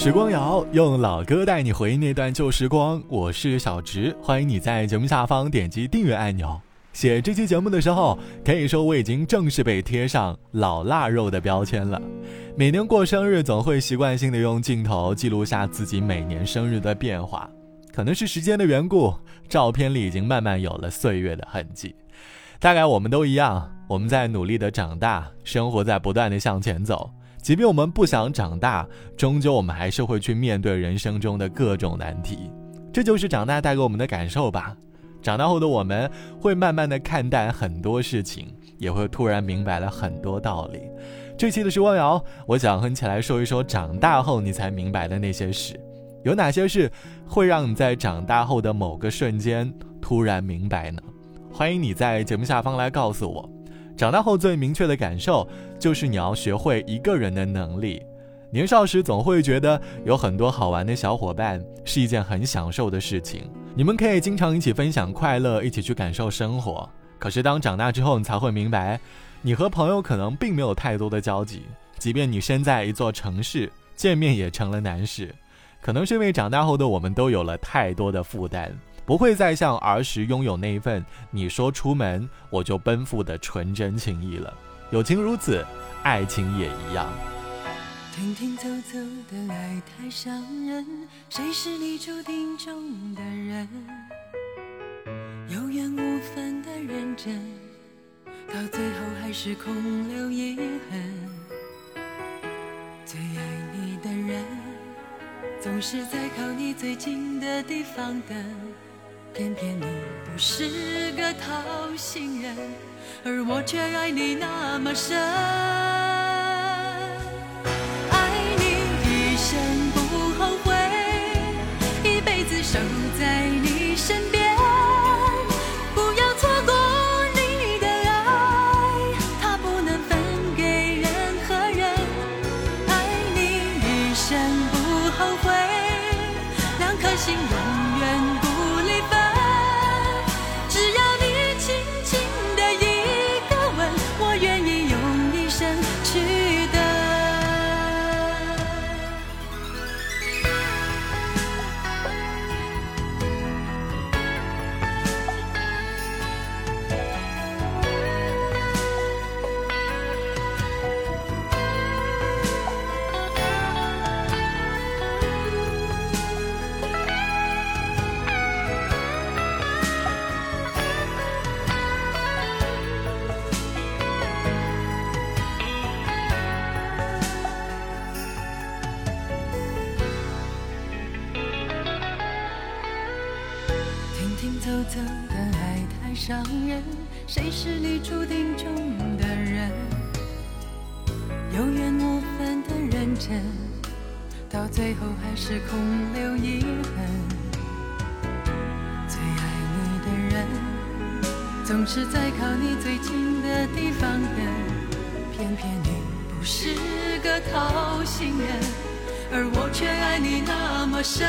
时光谣用老歌带你回忆那段旧时光，我是小植，欢迎你在节目下方点击订阅按钮。写这期节目的时候，可以说我已经正式被贴上老腊肉的标签了。每年过生日，总会习惯性的用镜头记录下自己每年生日的变化。可能是时间的缘故，照片里已经慢慢有了岁月的痕迹。大概我们都一样，我们在努力的长大，生活在不断的向前走。即便我们不想长大，终究我们还是会去面对人生中的各种难题。这就是长大带给我们的感受吧。长大后的我们会慢慢的看淡很多事情，也会突然明白了很多道理。这期的时光瑶，我想和你一起来说一说长大后你才明白的那些事。有哪些事会让你在长大后的某个瞬间突然明白呢？欢迎你在节目下方来告诉我。长大后最明确的感受就是你要学会一个人的能力。年少时总会觉得有很多好玩的小伙伴是一件很享受的事情，你们可以经常一起分享快乐，一起去感受生活。可是当长大之后，你才会明白，你和朋友可能并没有太多的交集，即便你身在一座城市，见面也成了难事。可能是因为长大后的我们都有了太多的负担，不会再像儿时拥有那一份你说出门我就奔赴的纯真情谊了。友情如此，爱情也一样。停停走走的爱太伤人，谁是你注定中的人？有缘无分的认真，到最后还是空留遗恨。最爱你的人。总是在靠你最近的地方等，偏偏你不是个掏心人，而我却爱你那么深。爱你一生不后悔，一辈子守在你身边，不要错过你的爱。他不能分给任何人，爱你一生不后悔，两颗心永。走的爱太伤人，谁是你注定中的人？有缘无分的认真，到最后还是空留遗恨。最爱你的人，总是在靠你最近的地方等，偏偏你不是个讨心人，而我却爱你那么深。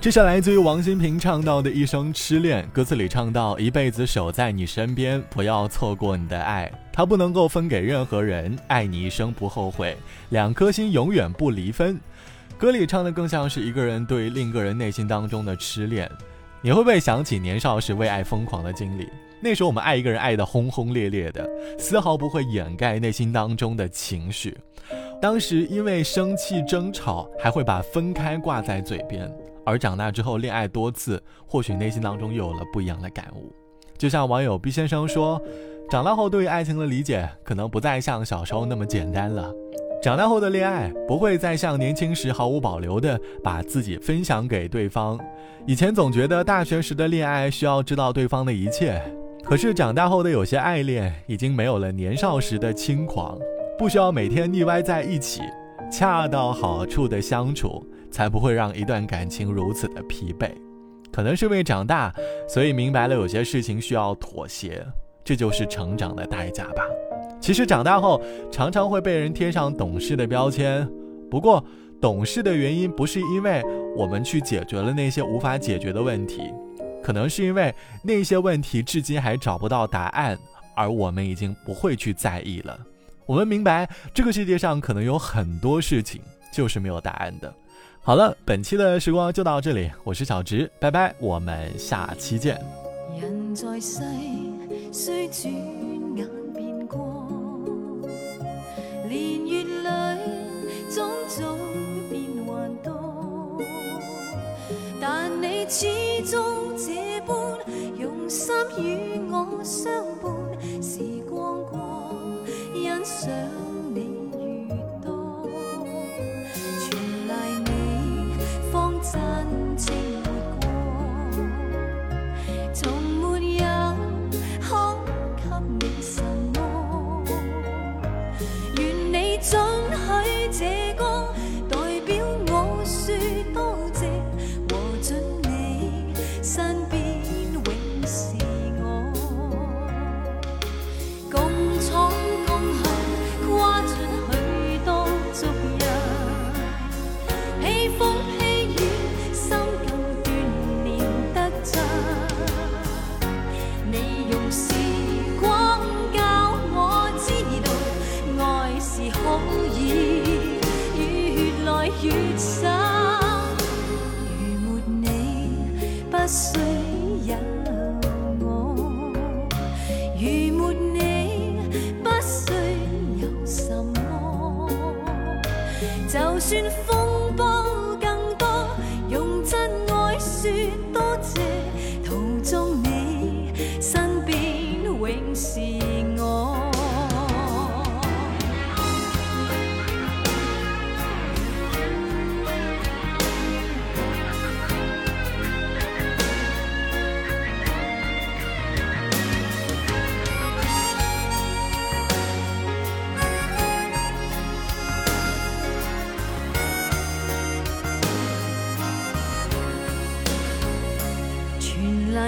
这是来自于王心平唱到的一生痴恋，歌词里唱到一辈子守在你身边，不要错过你的爱，他不能够分给任何人，爱你一生不后悔，两颗心永远不离分。歌里唱的更像是一个人对另一个人内心当中的痴恋，你会不会想起年少时为爱疯狂的经历？那时候我们爱一个人爱得轰轰烈烈的，丝毫不会掩盖内心当中的情绪。当时因为生气争吵，还会把分开挂在嘴边。而长大之后，恋爱多次，或许内心当中又有了不一样的感悟。就像网友毕先生说，长大后对于爱情的理解，可能不再像小时候那么简单了。长大后的恋爱不会再像年轻时毫无保留的把自己分享给对方。以前总觉得大学时的恋爱需要知道对方的一切，可是长大后的有些爱恋已经没有了年少时的轻狂，不需要每天腻歪在一起，恰到好处的相处，才不会让一段感情如此的疲惫。可能是因为长大，所以明白了有些事情需要妥协，这就是成长的代价吧。其实长大后常常会被人贴上懂事的标签，不过懂事的原因不是因为我们去解决了那些无法解决的问题，可能是因为那些问题至今还找不到答案，而我们已经不会去在意了。我们明白这个世界上可能有很多事情就是没有答案的。好了，本期的时光就到这里，我是小直，拜拜，我们下期见。人在世，虽转眼变过，年月里种种变幻多，但你始终这般用心与我相旋风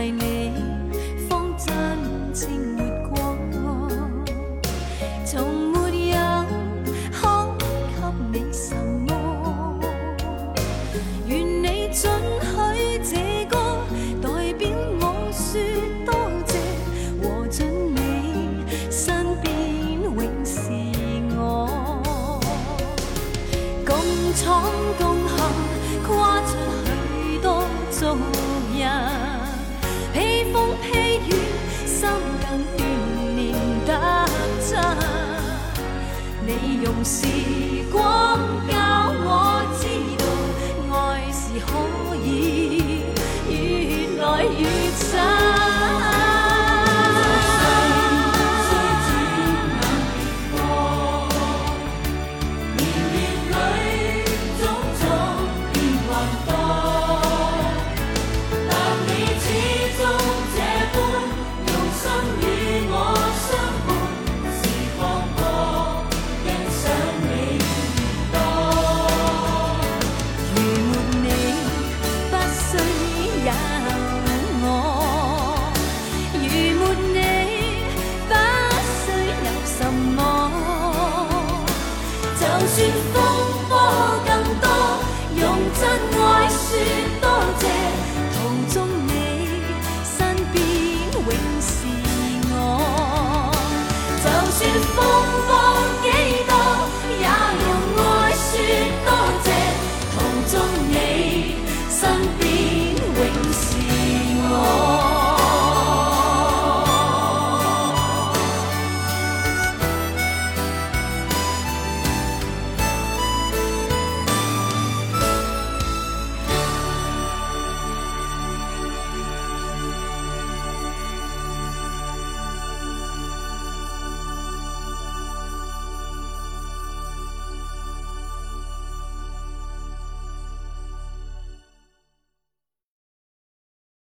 为你，你用时光教我知道，爱是可以。